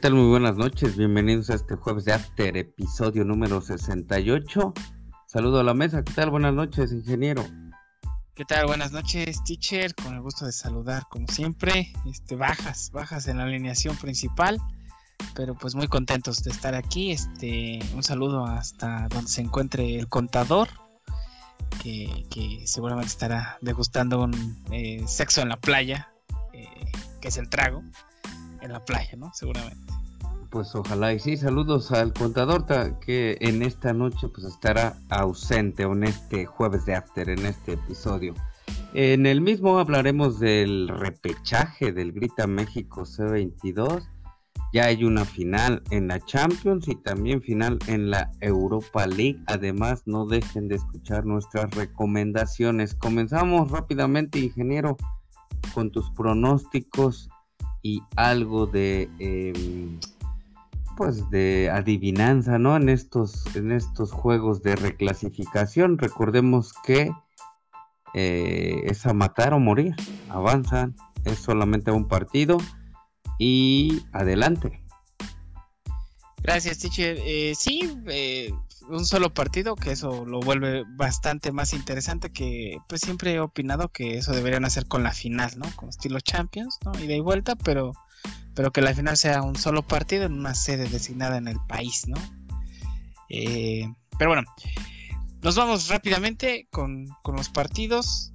tal? Muy buenas noches, bienvenidos a este jueves de After, episodio número 68. Saludo a la mesa, ¿qué tal? Buenas noches, ingeniero. ¿Qué tal? Buenas noches, teacher. Con el gusto de saludar, como siempre. Este, bajas, bajas en la alineación principal. Pero pues muy contentos de estar aquí. Este, un saludo hasta donde se encuentre el contador. Que, seguramente estará degustando un eh, sexo en la playa. Eh, que es el trago. En la playa, ¿no? Seguramente. Pues ojalá y sí, saludos al contador que en esta noche pues estará ausente en este jueves de After, en este episodio. En el mismo hablaremos del repechaje del Grita México C22. Ya hay una final en la Champions y también final en la Europa League. Además, no dejen de escuchar nuestras recomendaciones. Comenzamos rápidamente, ingeniero, con tus pronósticos y algo de... Em, pues de adivinanza, ¿no? En estos, en estos juegos de reclasificación, recordemos que eh, es a matar o morir, avanzan, es solamente un partido y adelante. Gracias, teacher. Eh, sí, eh, un solo partido, que eso lo vuelve bastante más interesante, que pues siempre he opinado que eso deberían hacer con la final, ¿no? Con estilo Champions, ¿no? Y de vuelta, pero pero que la final sea un solo partido en una sede designada en el país, ¿no? Eh, pero bueno, nos vamos rápidamente con, los partidos.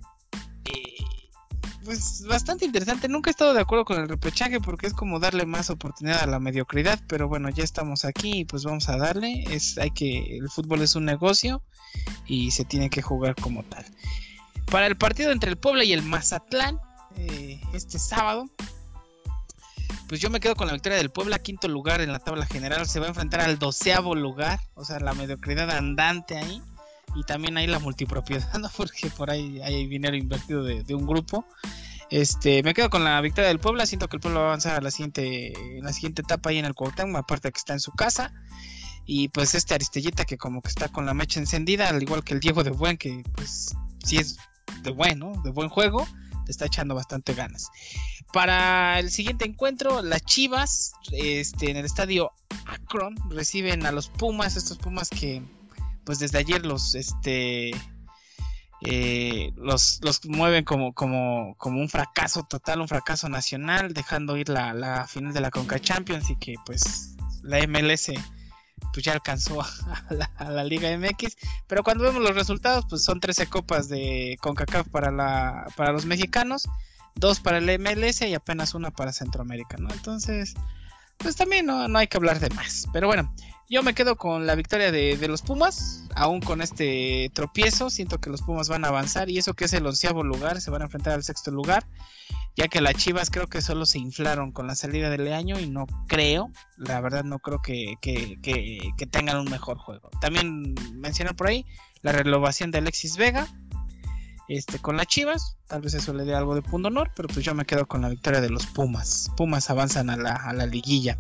Pues bastante interesante. Nunca he estado de acuerdo con el repechaje porque es como darle más oportunidad a la mediocridad. Pero bueno, ya estamos aquí y pues vamos a darle. Es, hay que, el fútbol es un negocio y se tiene que jugar como tal. Para el partido entre el Puebla y el Mazatlán, eh, este sábado, pues yo me quedo con la victoria del Puebla, quinto lugar en la tabla general. Se va a enfrentar al doceavo lugar, o sea, la mediocridad andante ahí. Y también hay la multipropiedad, ¿no? Porque por ahí hay dinero invertido de, un grupo. Este, me quedo con la victoria del Puebla. Siento que el Puebla va a avanzar a la siguiente, en la siguiente etapa ahí en el Cuauhtémoc, aparte que está en su casa. Y pues este Aristellita que como que está con la mecha encendida, al igual que el Diego de Buen, que pues sí es de buen, ¿no? De buen juego está echando bastante ganas. Para el siguiente encuentro, las Chivas este, en el estadio Akron reciben a los Pumas, estos Pumas que pues desde ayer los este eh, los, los, mueven como, como, como un fracaso total, un fracaso nacional, dejando ir la, la final de la Conca Champions y que pues la MLS pues ya alcanzó a la, Liga MX. Pero cuando vemos los resultados, pues son 13 copas de CONCACAF para, la, para los mexicanos, dos para el MLS y apenas una para Centroamérica. Entonces, pues también no, no hay que hablar de más. Pero bueno, yo me quedo con la victoria de, de, los Pumas, aún con este tropiezo, siento que los Pumas van a avanzar y eso que es el onceavo lugar, se van a enfrentar al sexto lugar ya que las Chivas creo que solo se inflaron con la salida del año y no creo, la verdad no creo que, tengan un mejor juego. También mencionar por ahí la renovación de Alexis Vega este, con las Chivas, tal vez eso le dé algo de punto honor, pero pues yo me quedo con la victoria de los Pumas. Pumas avanzan a la, liguilla.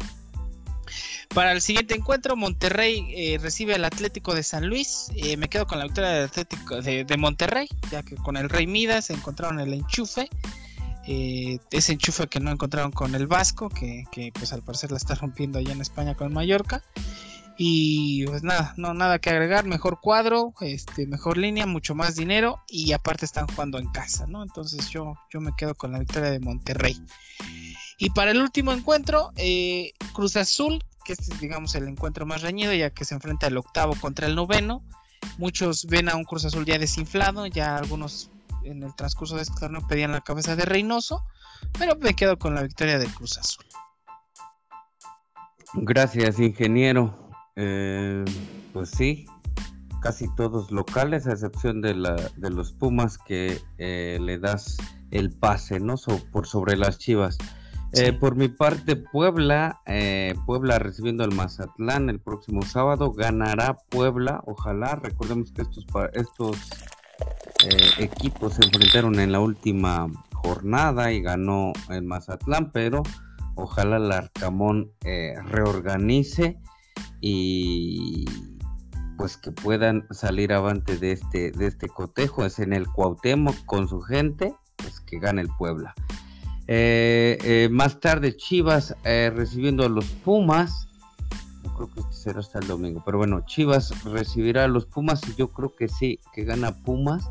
Para el siguiente encuentro, Monterrey eh, recibe al Atlético de San Luis. Eh, me quedo con la victoria del Atlético de, de, Monterrey, ya que con el Rey Midas encontraron el enchufe eh, ese enchufe que no encontraron con el Vasco, que, pues al parecer la está rompiendo allá en España con Mallorca. Y pues nada, no nada que agregar, mejor cuadro, este, mejor línea, mucho más dinero y aparte están jugando en casa, ¿no? Entonces yo, yo me quedo con la victoria de Monterrey. Y para el último encuentro, eh, Cruz Azul, que es digamos el encuentro más reñido, ya que se enfrenta el octavo contra el noveno. Muchos ven a un Cruz Azul ya desinflado, ya algunos en el transcurso de este torneo pedían la cabeza de Reynoso, pero me quedo con la victoria de Cruz Azul. Gracias, ingeniero. Eh, pues sí, casi todos locales, a excepción de, la, de los Pumas que eh, le das el pase, ¿no? por sobre las Chivas. Eh, por mi parte, Puebla, Puebla recibiendo al Mazatlán el próximo sábado, ganará Puebla, ojalá, recordemos que estos, estos eh, equipos se enfrentaron en la última jornada y ganó el Mazatlán, pero ojalá el Arcamón eh, reorganice y pues que puedan salir avante de este, de este cotejo, es en el Cuauhtémoc con su gente, pues que gane el Puebla. Eh, eh, más tarde Chivas eh, recibiendo a los Pumas. creo que este será hasta el domingo. Pero bueno, Chivas recibirá a los Pumas y yo creo que sí, que gana Pumas.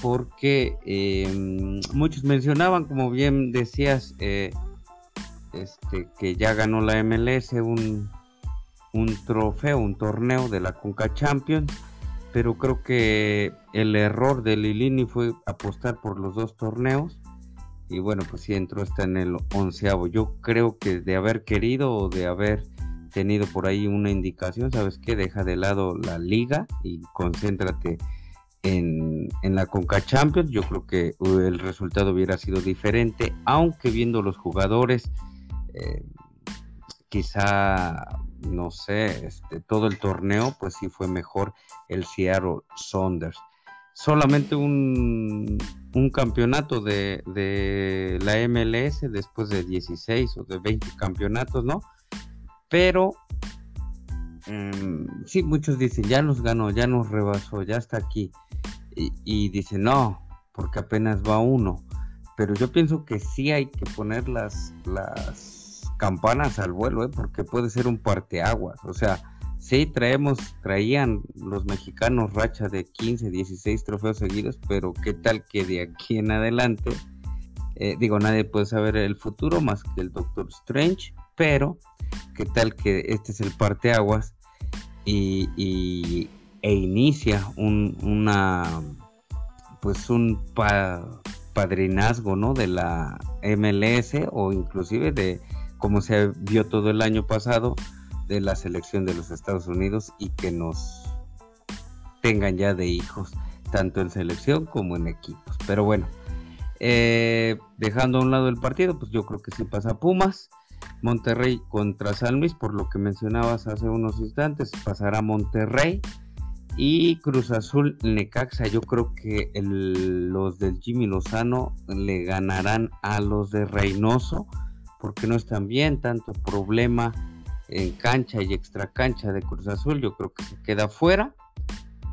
Porque muchos mencionaban, como bien decías, este, que ya ganó la MLS un, un trofeo, un torneo de la Conca Champions pero creo que el error de Lilini fue apostar por los dos torneos y bueno, pues sí entró hasta en el onceavo. Yo creo que de haber querido o de haber tenido por ahí una indicación, ¿sabes qué? Deja de lado la liga y concéntrate en, la Conca Champions. Yo creo que uh, el resultado hubiera sido diferente, aunque viendo los jugadores, eh, quizá no sé, este, todo el torneo, pues sí fue mejor el Seattle Saunders. Solamente un, un campeonato de, de, la MLS después de 16 o de 20 campeonatos, ¿no? Pero mm, sí, muchos dicen, ya nos ganó, ya nos rebasó, ya está aquí. Y, y dicen, no, porque apenas va uno. Pero yo pienso que sí hay que poner las, las campanas al vuelo, ¿eh? porque puede ser un parteaguas. O sea, sí traemos, traían los mexicanos racha de 15, 16 trofeos seguidos, pero qué tal que de aquí en adelante, eh, digo, nadie puede saber el futuro más que el Doctor Strange, pero qué tal que este es el parteaguas y, y e inicia un, una, pues un padrinazgo, ¿no? De la MLS o inclusive de como se vio todo el año pasado de la selección de los Estados Unidos y que nos tengan ya de hijos, tanto en selección como en equipos. Pero bueno, eh, dejando a un lado el partido, pues yo creo que sí pasa Pumas. Monterrey contra San Luis, por lo que mencionabas hace unos instantes, pasará Monterrey y Cruz Azul Necaxa. Yo creo que los del Jimmy Lozano le ganarán a los de Reynoso porque no están bien, tanto problema en cancha y extra cancha de Cruz Azul, yo creo que se queda fuera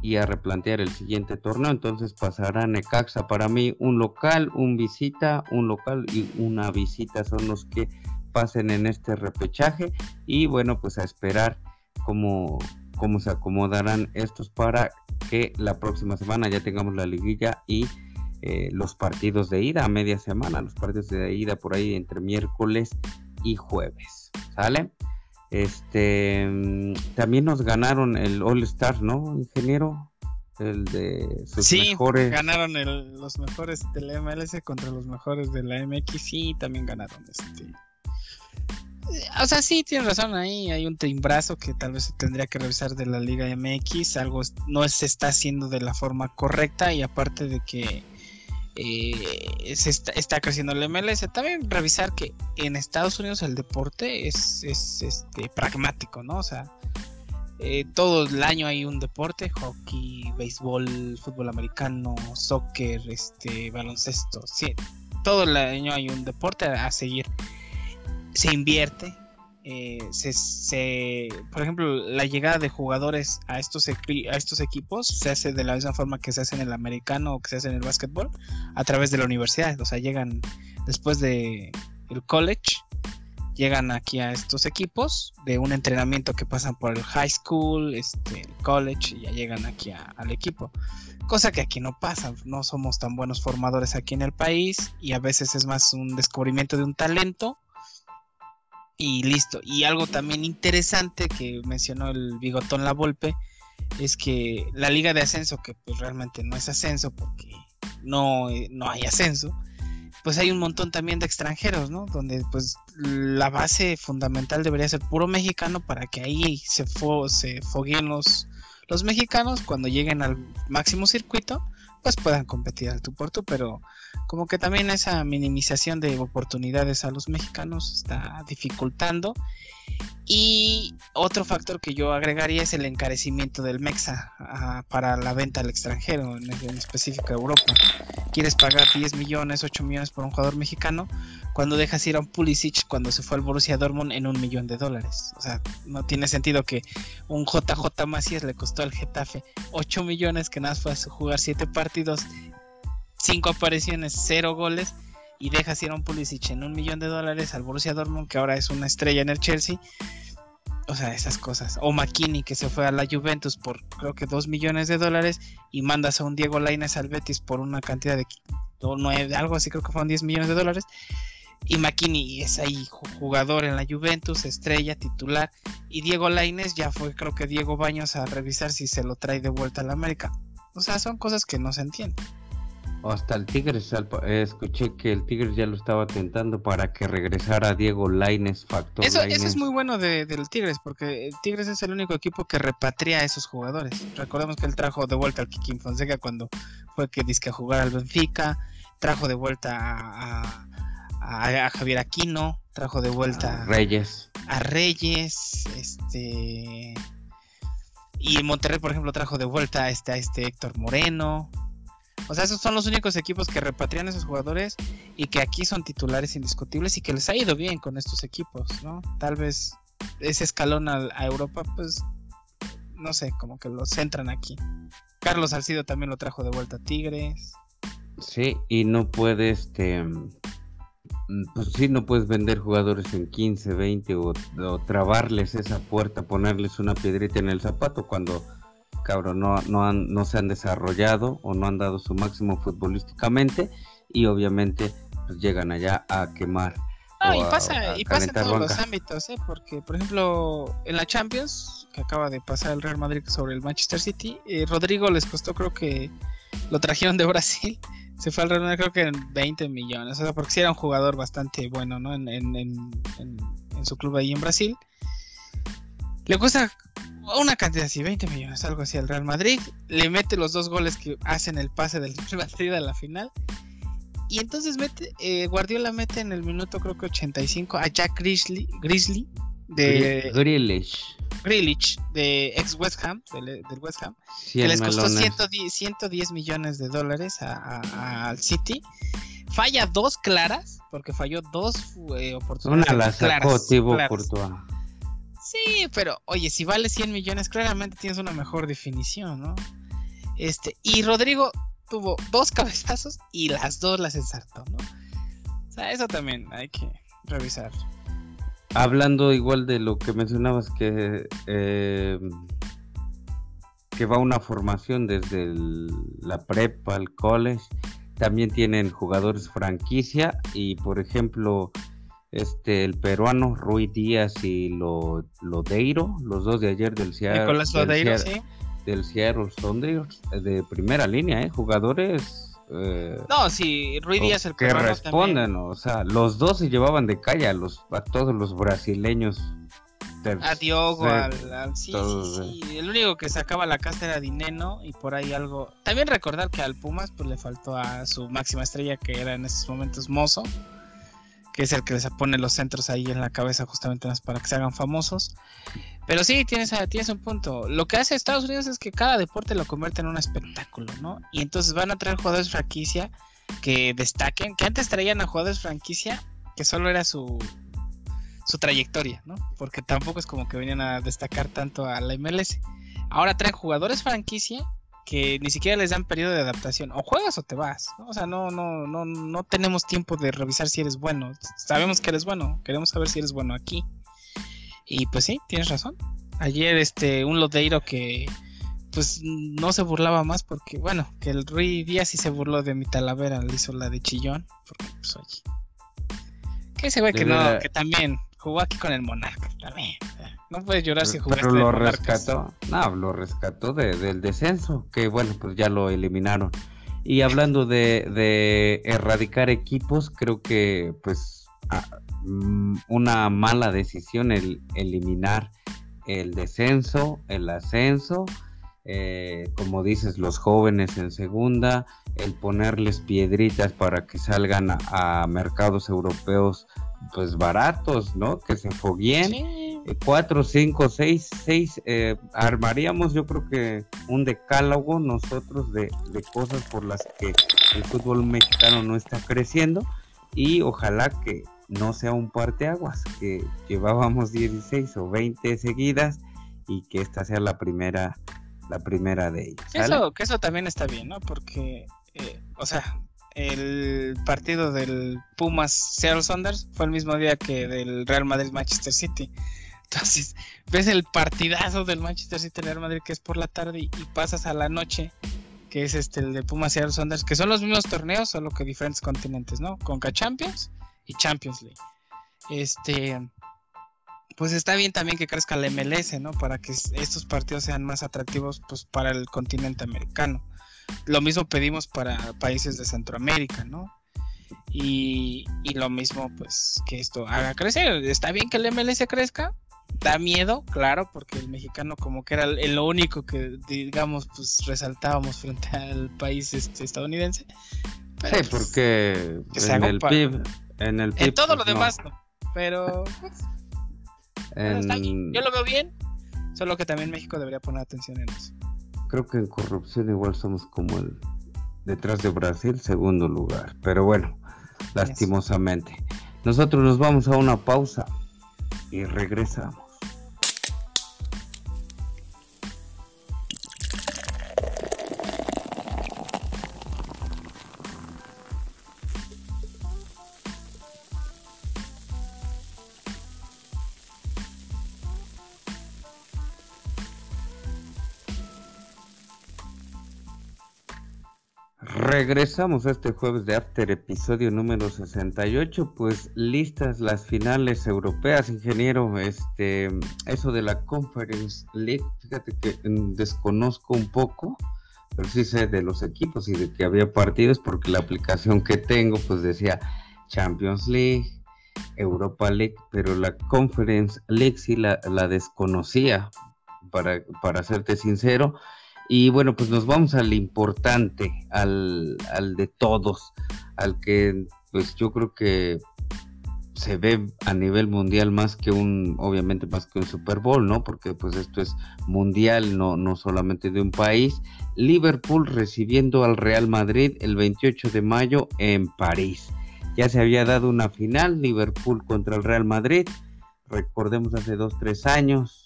y a replantear el siguiente torneo, entonces pasará Necaxa para mí un local, un visita, un local y una visita son los que pasen en este repechaje. Y bueno pues a esperar cómo, cómo se acomodarán estos para que la próxima semana ya tengamos la liguilla y eh, los partidos de ida a media semana, los partidos de ida por ahí entre miércoles y jueves, ¿sale? Este, mm, también nos ganaron el All Star, ¿no, ingeniero? El de sus sí, mejores. ganaron los mejores de la MLS contra los mejores de la MX, sí, también ganaron este. O sea, sí, tienes razón ahí. Hay un timbrazo que tal vez se tendría que revisar de la Liga MX. Algo no se está haciendo de la forma correcta. Y aparte de que eh, se está, creciendo el MLS. También revisar que en Estados Unidos el deporte es, este, pragmático, ¿no? O sea, eh, todo el año hay un deporte, hockey, béisbol, fútbol americano, soccer, este, baloncesto. Todo el año hay un deporte a seguir. Se invierte, eh, se, por ejemplo, la llegada de jugadores a estos, a estos equipos se hace de la misma forma que se hace en el americano o que se hace en el básquetbol, a través de la universidad. O sea, llegan después de el college, llegan aquí a estos equipos de un entrenamiento que pasan por el high school, este, el college y ya llegan aquí al equipo. Cosa que aquí no pasa, no somos tan buenos formadores aquí en el país y a veces es más un descubrimiento de un talento y listo. Y algo también interesante que mencionó el bigotón La Volpe es que la liga de ascenso, que pues realmente no es ascenso porque no, no hay ascenso, pues hay un montón también de extranjeros, ¿no? Donde pues la base fundamental debería ser puro mexicano para que ahí se, se fogueen los, los mexicanos cuando lleguen al máximo circuito pues puedan competir al tu por tú, pero como que también esa minimización de oportunidades a los mexicanos está dificultando. Y otro factor que yo agregaría es el encarecimiento del MEXA para la venta al extranjero, en, específico Europa. Quieres pagar 10 millones, 8 millones por un jugador mexicano, cuando dejas ir a un Pulisic cuando se fue al Borussia Dortmund en un millón de dólares. O sea, no tiene sentido que un JJ Macías le costó al Getafe 8 millones, que nada fue a jugar 7 partidos, 5 apariciones, 0 goles, y dejas ir a un Pulisic en un millón de dólares al Borussia Dortmund, que ahora es una estrella en el Chelsea. O sea, esas cosas. O McKinney, que se fue a la Juventus por creo que 2 millones de dólares y mandas a un Diego Lainez al Betis por una cantidad de algo así, creo que fueron 10 millones de dólares. Y McKinney es ahí jugador en la Juventus, estrella, titular. Y Diego Lainez ya fue, creo que Diego Baños, a revisar si se lo trae de vuelta a la América. O sea, son cosas que no se entienden. Hasta el Tigres, escuché que el Tigres ya lo estaba tentando para que regresara Diego Laines, factor eso, eso es muy bueno de, del Tigres, porque el Tigres es el único equipo que repatria a esos jugadores. Recordemos que él trajo de vuelta al Kikín Fonseca cuando fue que disque a jugar al Benfica, trajo de vuelta a, a, Javier Aquino, trajo de vuelta a Reyes. A Reyes, este... Y en Monterrey, por ejemplo, trajo de vuelta a este, a este Héctor Moreno. O sea, esos son los únicos equipos que repatrian a esos jugadores y que aquí son titulares indiscutibles y que les ha ido bien con estos equipos, ¿no? Tal vez ese escalón a, Europa, pues, no sé, como que los centran aquí. Carlos Salcido también lo trajo de vuelta a Tigres. Sí, y no puede, este, pues sí, no puedes vender jugadores en 15, 20 o, o trabarles esa puerta, ponerles una piedrita en el zapato cuando cabrón, no, no, han, no se han desarrollado o no han dado su máximo futbolísticamente y obviamente pues, llegan allá a quemar. Ah, y pasa, y pasa en todos los ámbitos, ¿eh? porque por ejemplo en la Champions, que acaba de pasar el Real Madrid sobre el Manchester City, eh, Rodrigo les costó creo que lo trajeron de Brasil, se fue al Real Madrid creo que en 20 millones, o sea, porque sí era un jugador bastante bueno, ¿no? En, en, en, en su club ahí en Brasil. Le cuesta una cantidad así, 20 millones, algo así al Real Madrid. Le mete los dos goles que hacen el pase del Real Madrid a la final. Y entonces mete, eh, Guardiola mete en el minuto creo que 85 a Jack Grizzly, Grizzly de Grealish. de ex West Ham, del, West Ham, que les costó 110, millones de dólares al City. Falla dos claras, porque falló dos eh, oportunidades. Una la sacó Sí, pero oye, si vale 100 millones, claramente tienes una mejor definición, ¿no? Este, y Rodrigo tuvo dos cabezazos y las dos las ensartó, ¿no? O sea, eso también hay que revisar. Hablando igual de lo que mencionabas que eh, que va una formación desde la prepa, el college, también tienen jugadores franquicia y por ejemplo este el peruano Rui Díaz y lo, Lodeiro, los dos de ayer del Seattle, del, ¿sí? del Seattle Sounders, de primera línea, ¿eh? jugadores eh, no, sí, Rui Díaz el que responden, o sea, los dos se llevaban de calle a los a todos los brasileños. a Diogo, al, sí, sí, sí, el único que sacaba la casa era Dineno y por ahí algo. También recordar que al Pumas pues le faltó a su máxima estrella que era en estos momentos Mozo que es el que les pone los centros ahí en la cabeza justamente para que se hagan famosos. Pero sí, tienes, tienes un punto. Lo que hace Estados Unidos es que cada deporte lo convierte en un espectáculo, ¿no? Y entonces van a traer jugadores franquicia que destaquen, que antes traían a jugadores franquicia que solo era su, su trayectoria, ¿no? Porque tampoco es como que venían a destacar tanto a la MLS. Ahora traen jugadores franquicia que ni siquiera les dan periodo de adaptación. O juegas o te vas. O sea, no, no, no, no tenemos tiempo de revisar si eres bueno. Sabemos que eres bueno. Queremos saber si eres bueno aquí. Y pues sí, tienes razón. Ayer este un Lodeiro que pues no se burlaba más porque bueno, que el Rui Díaz sí se burló de mi talavera, le hizo la de chillón, porque pues oye. Que ese güey que no, que también jugó aquí con el Monarca, también. No puedes llorar si jugaste Pero lo rescató, no, lo rescató del descenso, que bueno, pues ya lo eliminaron. Y hablando de, erradicar equipos, creo que pues mm, una mala decisión el eliminar el descenso, el ascenso, eh, como dices, los jóvenes en segunda, el ponerles piedritas para que salgan a, mercados europeos pues baratos, ¿no? Que se fogueen cuatro, cinco, seis, seis, eh, armaríamos yo creo que un decálogo nosotros de, cosas por las que el fútbol mexicano no está creciendo y ojalá que no sea un parteaguas, que llevábamos 16 o 20 seguidas y que esta sea la primera, la primera de ellas. Eso, que eso también está bien, ¿no? Porque, eh, o sea, el partido del Pumas Seattle Saunders fue el mismo día que del Real Madrid Manchester City. Entonces, ves el partidazo del Manchester City Real Madrid que es por la tarde y, pasas a la noche, que es este el de Pumas Seattle Saunders, que son los mismos torneos, solo que diferentes continentes, ¿no? Conca Champions y Champions League. Este, pues está bien también que crezca la MLS, ¿no? Para que estos partidos sean más atractivos pues para el continente americano. Lo mismo pedimos para países de Centroamérica, ¿no? Y, lo mismo pues que esto haga crecer. Está bien que el MLS crezca, da miedo, claro, porque el mexicano como que era lo único que digamos pues resaltábamos frente al país este, estadounidense. sí, pues, porque en, el PIB, en el PIB, todo lo pues, demás no. Pero pues, yo lo veo bien, solo que también México debería poner atención en eso. Creo que en corrupción igual somos como el detrás de Brasil, segundo lugar. Pero bueno, lastimosamente. Nosotros nos vamos a una pausa y regresamos. Regresamos este jueves de After, episodio número 68, pues listas las finales europeas, ingeniero, este, eso de la Conference League, fíjate que mm, desconozco un poco, pero sí sé de los equipos y de que había partidos porque la aplicación que tengo pues decía Champions League, Europa League, pero la Conference League sí la, la desconocía, para, para serte sincero, y bueno, pues nos vamos al importante, al, al de todos, al que pues yo creo que se ve a nivel mundial más que un, obviamente más que un Super Bowl, ¿no? Porque pues esto es mundial, no, no solamente de un país. Liverpool recibiendo al Real Madrid el 28 de mayo en París. Ya se había dado una final, Liverpool contra el Real Madrid. Recordemos hace dos, tres años,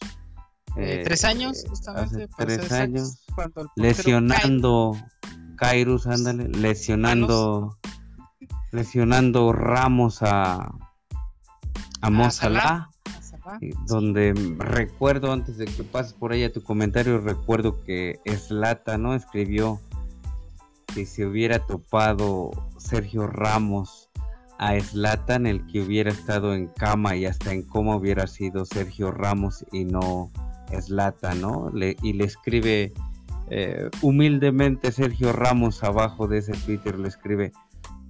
eh, tres años, justamente. tres años. Lesionando Kairos, ándale, lesionando, lesionando Ramos a, a Mozalá. Donde recuerdo, antes de que pases por ahí a tu comentario, recuerdo que Slata, ¿no? Escribió que si hubiera topado Sergio Ramos a Slatan, el que hubiera estado en cama y hasta en coma hubiera sido Sergio Ramos y no Slata, ¿no? y le escribe eh, humildemente Sergio Ramos abajo de ese Twitter, le escribe,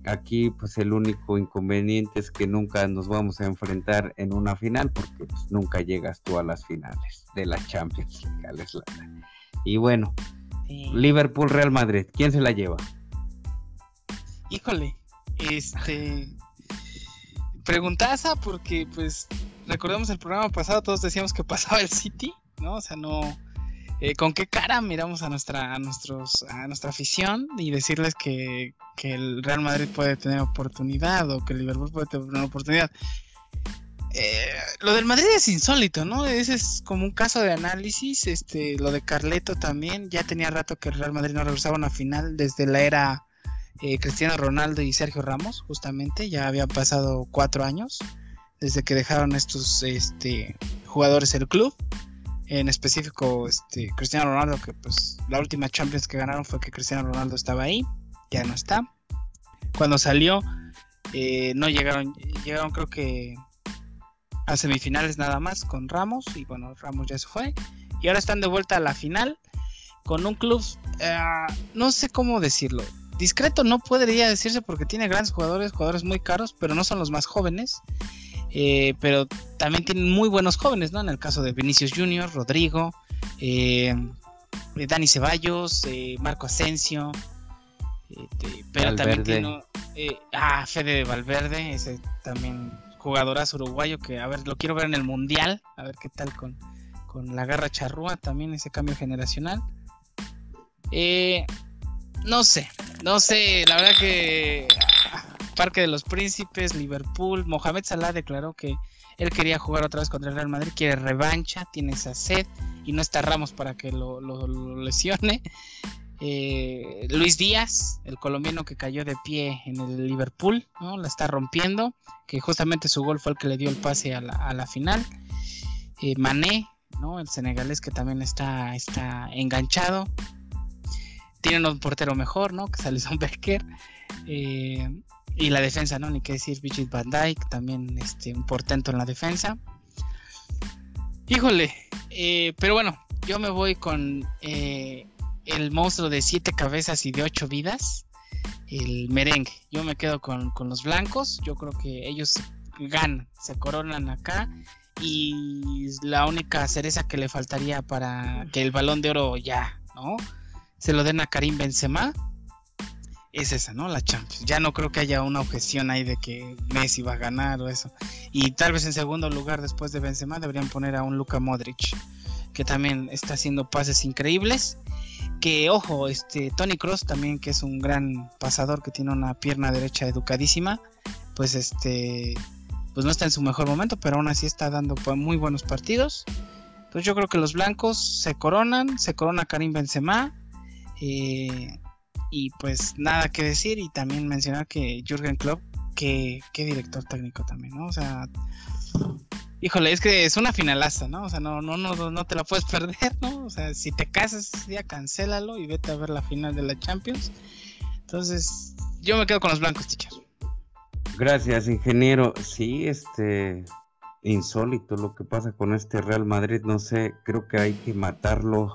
aquí pues el único inconveniente es que nunca nos vamos a enfrentar en una final porque pues, nunca llegas tú a las finales de la Champions League, Y bueno, Liverpool Real Madrid, ¿quién se la lleva? Híjole, este preguntaza porque pues recordemos el programa pasado todos decíamos que pasaba el City ¿no? O sea, no... Eh, ¿Con qué cara miramos a nuestra, a nuestros, a nuestra afición y decirles que, el Real Madrid puede tener oportunidad o que el Liverpool puede tener una oportunidad? Eh, lo del Madrid es insólito, ¿no? Ese es como un caso de análisis. Este, lo de Carleto también. Ya tenía rato que el Real Madrid no regresaba a una final desde la era eh, Cristiano Ronaldo y Sergio Ramos, justamente. Ya habían pasado cuatro años desde que dejaron estos este, jugadores el club en específico este Cristiano Ronaldo que pues la última Champions que ganaron fue que Cristiano Ronaldo estaba ahí ya no está. Cuando salió eh, no llegaron llegaron creo que a semifinales nada más con Ramos y bueno Ramos ya se fue. Y ahora están de vuelta a la final con un club eh, no sé cómo decirlo discreto no podría decirse porque tiene grandes jugadores jugadores muy caros pero no son los más jóvenes eh, pero también tienen muy buenos jóvenes, ¿no? En el caso de Vinicius Junior, Rodrigo, eh, Dani Ceballos, eh, Marco Asensio, este, pero también tiene, ah, Fede Valverde, ese también jugadorazo uruguayo que, a ver, lo quiero ver en el Mundial, a ver qué tal con, con la garra charrúa, también ese cambio generacional. no sé, no sé, la verdad que Parque de los Príncipes, Liverpool. Mohamed Salah declaró que él quería jugar otra vez contra el Real Madrid, quiere revancha, tiene esa sed y no está Ramos para que lo, lesione. Eh, Luis Díaz, el colombiano que cayó de pie en el Liverpool, ¿no? La está rompiendo, que justamente su gol fue el que le dio el pase a la, final. Eh, Mané, ¿no? El senegalés que también está, está enganchado. Tienen un portero mejor, ¿no? Que es Alison Becker. Eh, y la defensa, ¿no? Ni qué decir, Bichit Van Dyke, también este, un portento en la defensa. Híjole, pero bueno, yo me voy con el monstruo de siete cabezas y de ocho vidas, el merengue. Yo me quedo con, los blancos, yo creo que ellos ganan, se coronan acá y la única cereza que le faltaría para que el balón de oro ya, ¿no? Se lo den a Karim Benzema. Es esa, ¿no? La Champions. Ya no creo que haya una objeción ahí de que Messi va a ganar o eso. Y tal vez en segundo lugar después de Benzema deberían poner a un Luka Modric, que también está haciendo pases increíbles que ojo, este Tony Cross también que es un gran pasador que tiene una pierna derecha educadísima, pues este pues no está en su mejor momento, pero aún así está dando muy buenos partidos. Entonces yo creo que los blancos se coronan, se corona Karim Benzema eh, y pues nada que decir y también mencionar que Jürgen Klopp que, qué director técnico también, ¿no? O sea, Híjole, es que es una finalaza, ¿no? O sea, no, no, no, no te la puedes perder, ¿no? O sea, si te casas ya cancélalo y vete a ver la final de la Champions. Entonces, yo me quedo con los blancos, teacher. Gracias, ingeniero. Sí, este insólito lo que pasa con este Real Madrid, no sé, creo que hay que matarlo.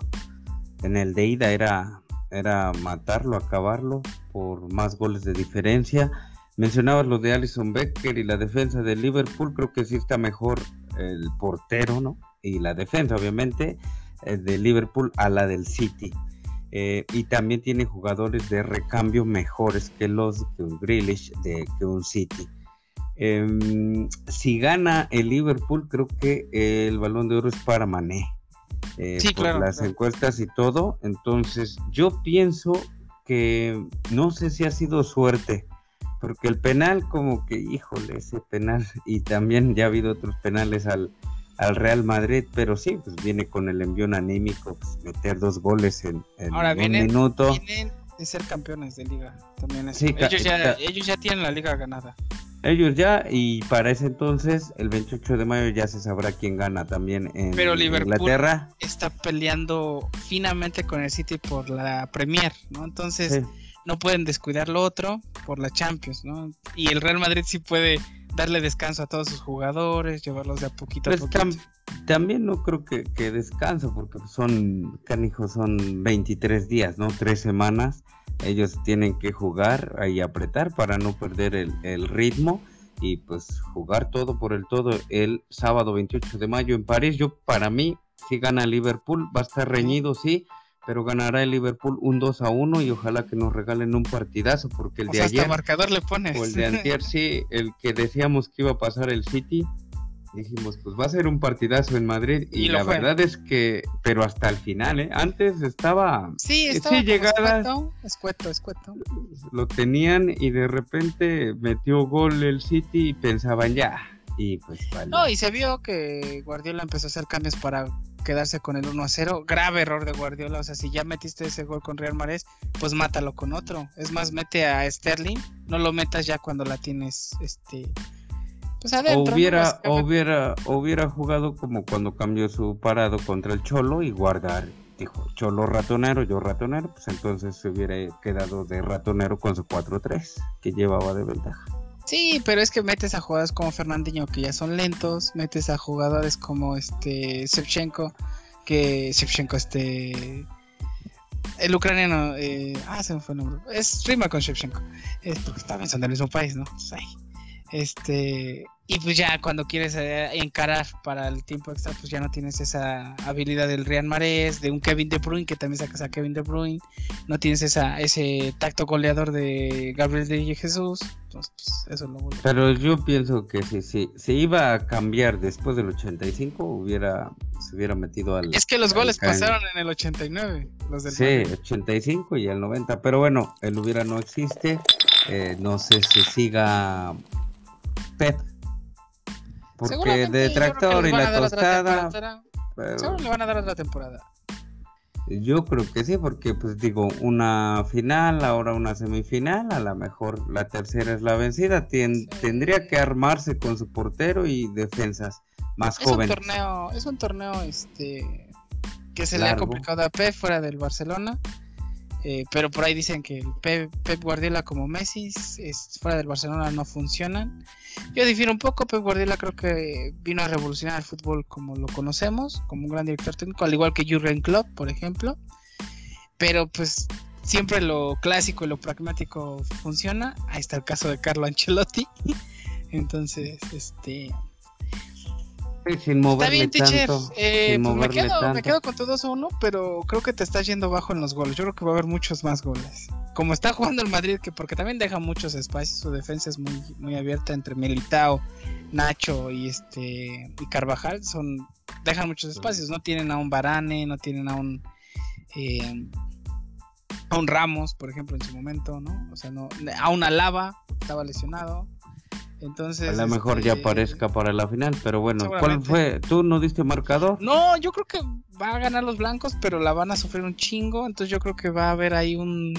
En el de ida era era matarlo, acabarlo por más goles de diferencia Mencionabas lo de Alison Becker y la defensa de Liverpool, creo que sí está mejor el portero, ¿no? Y la defensa, obviamente, eh, de Liverpool a la del City. Eh, y también tiene jugadores de recambio mejores que los que un Grealish, de, que un City. Em, si gana el Liverpool, creo que el balón de oro es para Mané. Eh, por las encuestas y todo. Entonces, yo pienso que no sé si ha sido suerte porque el penal como que, híjole, ese penal, y también ya ha habido otros penales al, al Real Madrid, pero sí, pues viene con el envión anímico, pues, meter dos goles en, Ahora, un minuto. Vienen de ser campeones de liga, también ellos, ya, ellos ya tienen la liga ganada. Ellos ya, y para ese entonces, el 28 de mayo ya se sabrá quién gana también en Pero Liverpool Inglaterra. Está peleando finamente con el City por la Premier, ¿no? Entonces no pueden descuidar lo otro por la Champions, ¿no? Y el Real Madrid sí puede darle descanso a todos sus jugadores, llevarlos de a poquito a pues poquito. también no creo que, que descanso, porque son, canijos, son 23 días, ¿no? Tres semanas. Ellos tienen que jugar y apretar para no perder el, el ritmo y pues jugar todo por el todo el sábado 28 de mayo en París. Yo, para mí, si gana Liverpool, va a estar reñido, sí pero ganará el Liverpool un 2 a 1 y ojalá que nos regalen un partidazo porque el de ayer marcador le pones. o el de antier sí, el que decíamos que iba a pasar el City, dijimos, pues va a ser un partidazo en Madrid y, la verdad es que pero hasta el final, ¿eh? Antes estaba Sí, estaba sí, escueto, escueto, escueto. Lo tenían y de repente metió gol el City y pensaban ya y pues vale. No, y se vio que Guardiola empezó a hacer cambios para quedarse con el 1 a 0. Grave error de Guardiola. O sea, si ya metiste ese gol con Real Madrid, pues mátalo con otro. Es más, mete a Sterling. No lo metas ya cuando la tienes este. Pues adentro, hubiera, hubiera, hubiera jugado como cuando cambió su parado contra el Cholo y guardar. Dijo, Cholo ratonero, yo ratonero, pues entonces se hubiera quedado de ratonero con su 4-3 que llevaba de ventaja. Sí, pero es que metes a jugadores como Fernandinho que ya son lentos, metes a jugadores como este Shevchenko, que Shevchenko este el ucraniano, eh, ah, se me fue el nombre, es rima con Shevchenko, es porque está en el mismo país, ¿no? Pues este, y pues ya cuando quieres eh, encarar para el tiempo extra, pues ya no tienes esa habilidad del Real Mares, de un Kevin De Bruyne, que también sacas a Kevin De Bruyne, no tienes esa, ese tacto goleador de Gabriel de Jesús, entonces pues, eso es lo bueno. Pero yo pienso que si, si se iba a cambiar después del 85, hubiera, se hubiera metido al... Es que los goles pasaron en el 89, los del Sí, 85 y el 90, pero bueno, el hubiera no existe, eh, no sé si siga Porque de tractor y la tostada. Seguro le van a dar otra temporada. Yo creo que sí, porque pues digo, una final, ahora una semifinal, a lo mejor la tercera es la vencida, tendría que armarse con su portero y defensas más es jóvenes. Un torneo, es un torneo este que se le ha complicado a Pep fuera del Barcelona. Eh, pero por ahí dicen que el Pep, Guardiola como Messi es, fuera del Barcelona no funcionan. Yo difiero un poco, Pep Guardiola creo que vino a revolucionar el fútbol como lo conocemos, como un gran director técnico, al igual que Jurgen Klopp, por ejemplo. Pero pues siempre lo clásico y lo pragmático funciona. Ahí está el caso de Carlo Ancelotti. Entonces, este sin moverle Está bien, tanto, eh, pues me, quedo, me, quedo, con tu 2 1, pero creo que te estás yendo bajo en los goles. Yo creo que va a haber muchos más goles. Como está jugando el Madrid, que porque también deja muchos espacios, su defensa es muy, muy abierta entre Militao, Nacho y este y Carvajal, son dejan muchos espacios. No tienen a un Barane, no tienen a un eh, a un Ramos, por ejemplo, en su momento, ¿no? O sea, no a un Alaba, estaba lesionado. Entonces, a lo mejor ya este, aparezca para la final, pero bueno, ¿cuál fue? ¿Tú no diste marcador? No, yo creo que va a ganar los blancos, pero la van a sufrir un chingo, entonces yo creo que va a haber ahí un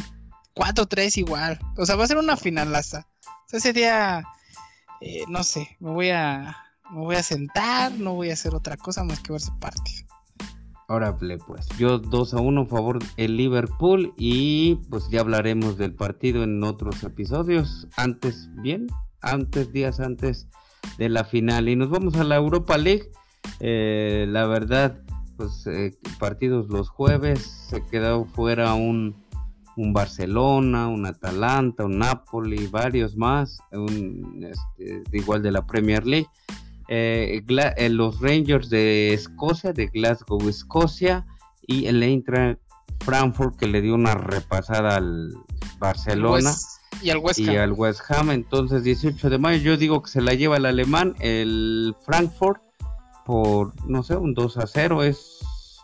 4-3 igual. O sea, va a ser una finalaza. O sea, ese día, eh, no sé, me voy a me voy a sentar, no voy a hacer otra cosa más que ver ese partido. Órale, pues yo 2 a 1 a favor el Liverpool y pues ya hablaremos del partido en otros episodios. Antes, bien, antes, días antes de la final. Y nos vamos a la Europa League. Eh, la verdad, pues eh, partidos los jueves, se quedó fuera un, un Barcelona, un Atalanta, un Napoli, varios más, un, este, igual de la Premier League. Eh, los Rangers de Escocia, de Glasgow, Escocia, y el Eintracht Frankfurt que le dio una repasada al Barcelona. Pues, y al West Ham. Y al West Ham. Entonces, 18 de mayo, yo digo que se la lleva el alemán, el Frankfurt, por, no sé, un 2 a 0. Es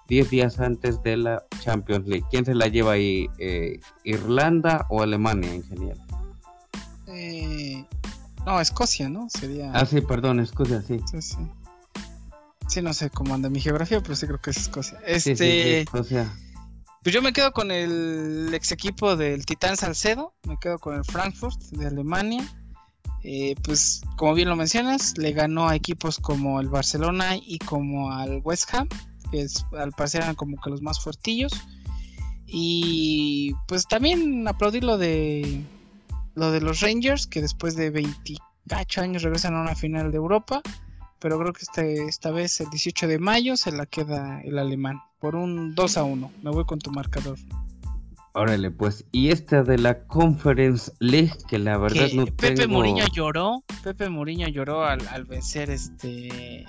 10 días antes de la Champions League. ¿Quién se la lleva ahí? Eh, ¿Irlanda o Alemania, ingeniero? Eh, no, Escocia, ¿no? Sería... Ah, sí, perdón, Escocia, sí. Sí, sí. Sí, no sé cómo anda mi geografía, pero sí creo que es Escocia. Este... Escocia. Pues yo me quedo con el ex equipo del Titán Salcedo, me quedo con el Frankfurt de Alemania. Eh, pues como bien lo mencionas, le ganó a equipos como el Barcelona y como al West Ham, que es, al parecer eran como que los más fuertillos. Y pues también aplaudir lo de lo de los Rangers, que después de 28 años regresan a una final de Europa. Pero creo que este, esta vez el 18 de mayo se la queda el alemán por un 2 a 1. Me voy con tu marcador. Órale, pues, y esta de la Conference League, que la verdad no Pepe Mourinho lloró, Pepe Mourinho lloró al, vencer este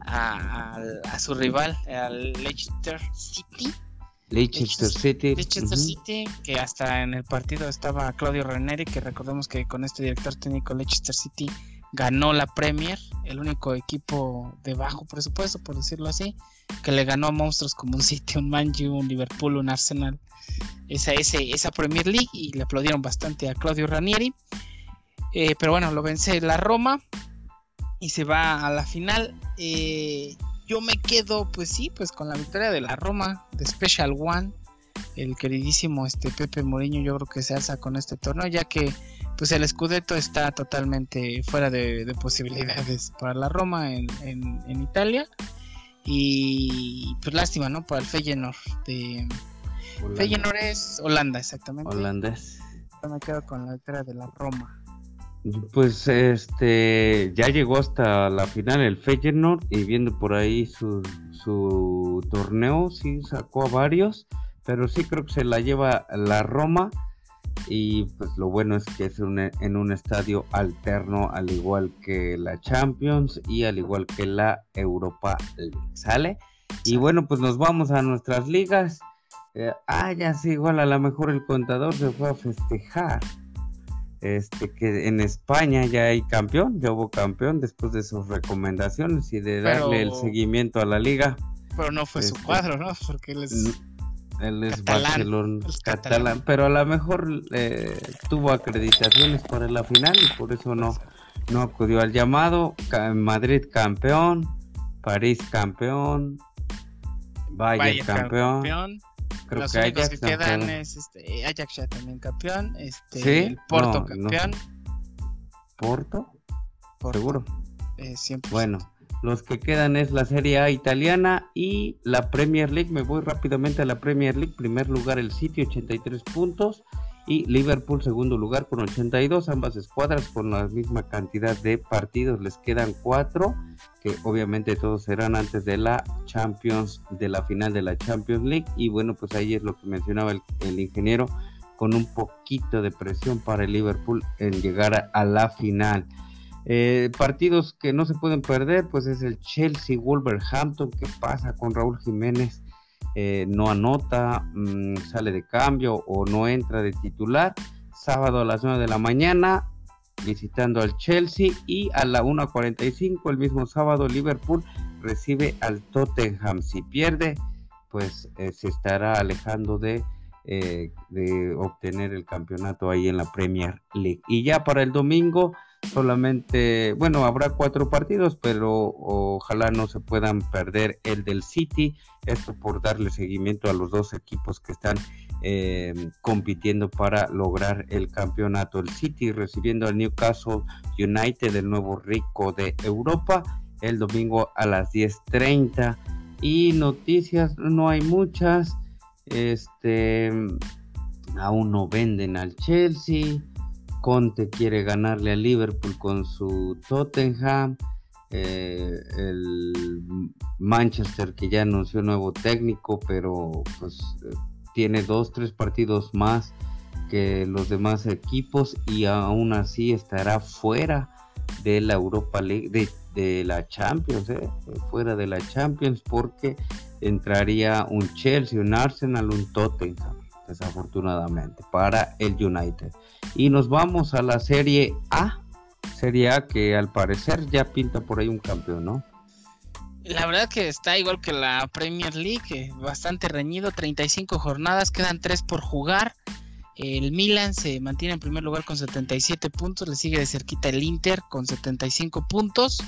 a, su rival, al Leicester City. Leicester City. Leicester City, que hasta en el partido estaba Claudio Ranieri, que recordemos que con este director técnico Leicester City ganó la Premier, el único equipo de bajo presupuesto, por decirlo así, que le ganó a monstruos como un City, un Manju, un Liverpool, un Arsenal, esa, esa Premier League y le aplaudieron bastante a Claudio Ranieri. Eh, pero bueno, lo vence la Roma y se va a la final. Eh, yo me quedo, pues sí, pues con la victoria de la Roma, de Special One. El queridísimo este Pepe Mourinho, yo creo que se alza con este torneo, ya que pues el Scudetto está totalmente fuera de, posibilidades para la Roma en, en, Italia. Y pues lástima, ¿no? Para el Feyenoord de... Feyenoord es Holanda, exactamente. Holandés. Yo me quedo con la letra de la Roma. Pues este ya llegó hasta la final el Feyenoord y viendo por ahí su, su torneo, sí sacó a varios, pero sí creo que se la lleva la Roma y pues lo bueno es que es en un estadio alterno al igual que la Champions y al igual que la Europa League, ¿sale? Y bueno, pues nos vamos a nuestras ligas. Eh, ah, ya sí, igual a lo mejor el contador se fue a festejar. Este, que en España ya hay campeón, ya hubo campeón después de sus recomendaciones y de darle el seguimiento a la liga. Pero no fue su este, cuadro, ¿no? Porque les él es Barcelona, catalán, pero a lo mejor eh, tuvo acreditaciones para la final y por eso no, no acudió al llamado. Madrid campeón, París campeón. Bayern, campeón. Creo Los que únicos que quedan es este, Ajax ya también campeón, este, el Porto campeón. ¿Porto? ¿Seguro? Eh, Bueno, los que quedan es la Serie A italiana y la Premier League. Me voy rápidamente a la Premier League. Primer lugar el City, 83 puntos y Liverpool segundo lugar con 82, ambas escuadras con la misma cantidad de partidos, les quedan cuatro, que obviamente todos serán antes de la Champions, de la final de la Champions League, y bueno, pues ahí es lo que mencionaba el, ingeniero, con un poquito de presión para el Liverpool en llegar a, la final. Eh, partidos que no se pueden perder, pues es el Chelsea Wolverhampton, ¿qué pasa con Raúl Jiménez? Eh, no anota, mm, sale de cambio o no entra de titular. Sábado a las 9 de la mañana, visitando al Chelsea y a la 1.45 el mismo sábado Liverpool recibe al Tottenham. Si pierde, pues eh, se estará alejando de, de obtener el campeonato ahí en la Premier League. Y ya para el domingo solamente, bueno, habrá cuatro partidos, pero ojalá no se puedan perder el del City, esto por darle seguimiento a los dos equipos que están eh, compitiendo para lograr el campeonato. El City recibiendo al Newcastle United, el nuevo rico de Europa, el domingo a las 10.30. Y noticias, no hay muchas. Este, aún no venden al Chelsea. Conte quiere ganarle a Liverpool con su Tottenham. Eh, el Manchester que ya anunció nuevo técnico, pero pues tiene dos, tres partidos más que los demás equipos y aún así estará fuera de la Europa League, de, la Champions, eh, fuera de la Champions porque entraría un Chelsea, un Arsenal, un Tottenham desafortunadamente, para el United. Y nos vamos a la Serie A, Serie A que al parecer ya pinta por ahí un campeón, ¿no? La verdad que está igual que la Premier League, bastante reñido, 35 jornadas, quedan 3 por jugar. El Milan se mantiene en primer lugar con 77 puntos, le sigue de cerquita el Inter con 75 puntos,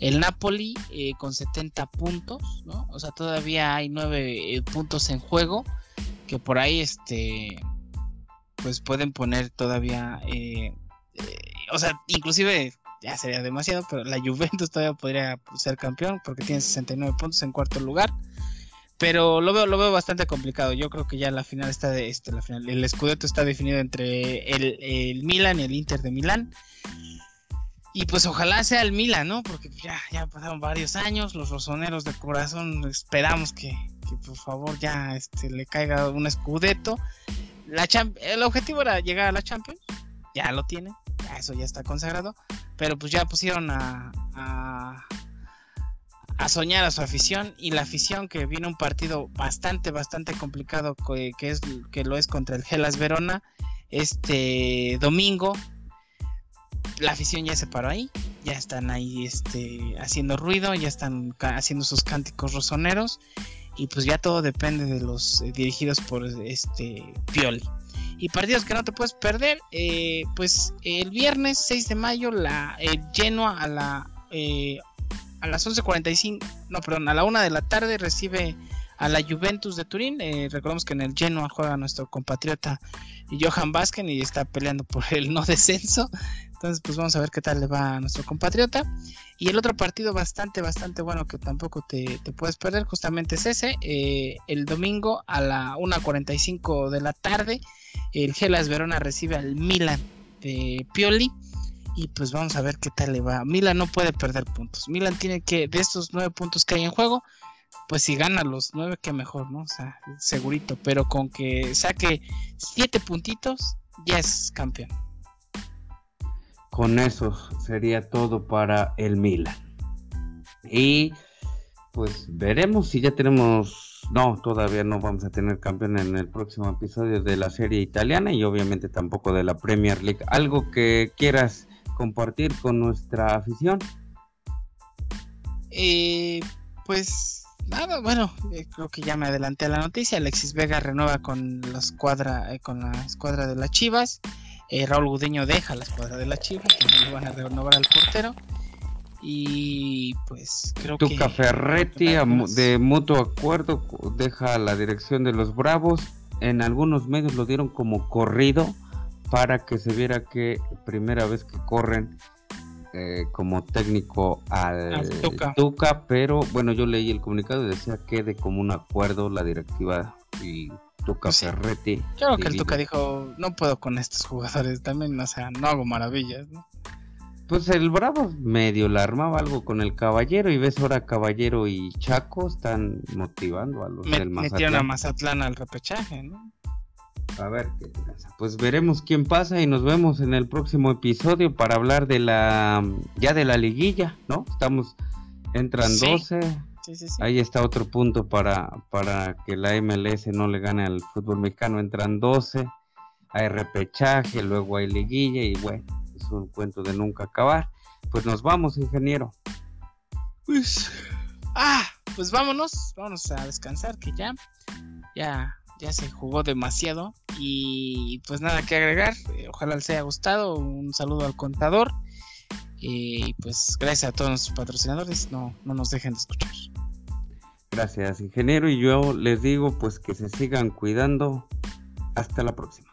el Napoli eh, con 70 puntos, ¿no? O sea, todavía hay 9 eh, puntos en juego que por ahí este pues pueden poner todavía eh, eh, o sea inclusive ya sería demasiado pero la Juventus todavía podría ser campeón porque tiene 69 puntos en cuarto lugar. Pero lo veo lo veo bastante complicado. Yo creo que ya la final está de este la final el Scudetto está definido entre el, el Milan y el Inter de Milán. Y pues ojalá sea el Milan, ¿no? Porque ya, ya pasaron varios años, los rosoneros de corazón esperamos que, por favor ya este, le caiga un escudeto. La el objetivo era llegar a la Champions, ya lo tiene, eso ya está consagrado, pero pues ya pusieron a, a, soñar a su afición y la afición que viene un partido bastante, bastante complicado que, que, es, que lo es contra el Gelas Verona este domingo la afición ya se paró ahí, ya están ahí este, haciendo ruido, ya están haciendo sus cánticos rosoneros y pues ya todo depende de los eh, dirigidos por este Pioli. Y partidos que no te puedes perder, eh, pues el viernes 6 de mayo la eh, Genoa a la a las 11:45, no, perdón, a la 1 de la tarde recibe a la Juventus de Turín. Recordemos que en el Genoa juega nuestro compatriota Johan Vázquez y está peleando por el no descenso. Entonces, pues vamos a ver qué tal le va a nuestro compatriota. Y el otro partido bastante, bastante bueno que tampoco te, puedes perder, justamente es ese. Eh, el domingo a la 1.45 de la tarde, el Gelas Verona recibe al Milan de Pioli. Y pues vamos a ver qué tal le va. Milan no puede perder puntos. Milan tiene que, de estos nueve puntos que hay en juego, pues si gana los nueve, que mejor, ¿no? O sea, segurito, pero con que saque siete puntitos, ya es campeón. Con eso sería todo para el Milan. Y pues veremos si ya tenemos, no, todavía no vamos a tener campeón en el próximo episodio de la serie italiana y obviamente tampoco de la Premier League. ¿Algo que quieras compartir con nuestra afición? Eh, pues nada, bueno, eh, creo que ya me adelanté a la noticia. Alexis Vega renueva con la escuadra, eh, con la escuadra de las Chivas. Eh, Raúl Gudiño deja la escuadra de las Chivas, no le van a renovar al portero. Y pues creo que. Tuca Ferretti, de mutuo acuerdo, deja la dirección de los Bravos. En algunos medios lo dieron como corrido para que se viera que primera vez que corren eh, como técnico al, Tuca. pero bueno, yo leí el comunicado y decía que de un acuerdo la directiva y Tuca pues Ferretti. Claro que el Tuca dijo, no puedo con estos jugadores también, o sea, no hago maravillas, ¿no? Pues el Bravo medio la armaba algo con el Caballero y ves ahora Caballero y Chaco están motivando a los del Mazatlán. Metieron a Mazatlán al repechaje, ¿no? A ver qué pasa. Pues veremos quién pasa y nos vemos en el próximo episodio para hablar de la ya de la liguilla, ¿no? Estamos entran 12. Sí, sí, Ahí está otro punto para, para que la MLS no le gane al fútbol mexicano. Entran 12, hay repechaje, luego hay liguilla y bueno, es un cuento de nunca acabar. Pues nos vamos, ingeniero. Pues, ah, pues vámonos, vámonos a descansar que ya, ya, ya se jugó demasiado y pues nada que agregar. Eh, ojalá les haya gustado. Un saludo al contador y pues gracias a todos nuestros patrocinadores. No, no nos dejen de escuchar. Gracias, ingeniero. Y yo les digo pues que se sigan cuidando. Hasta la próxima.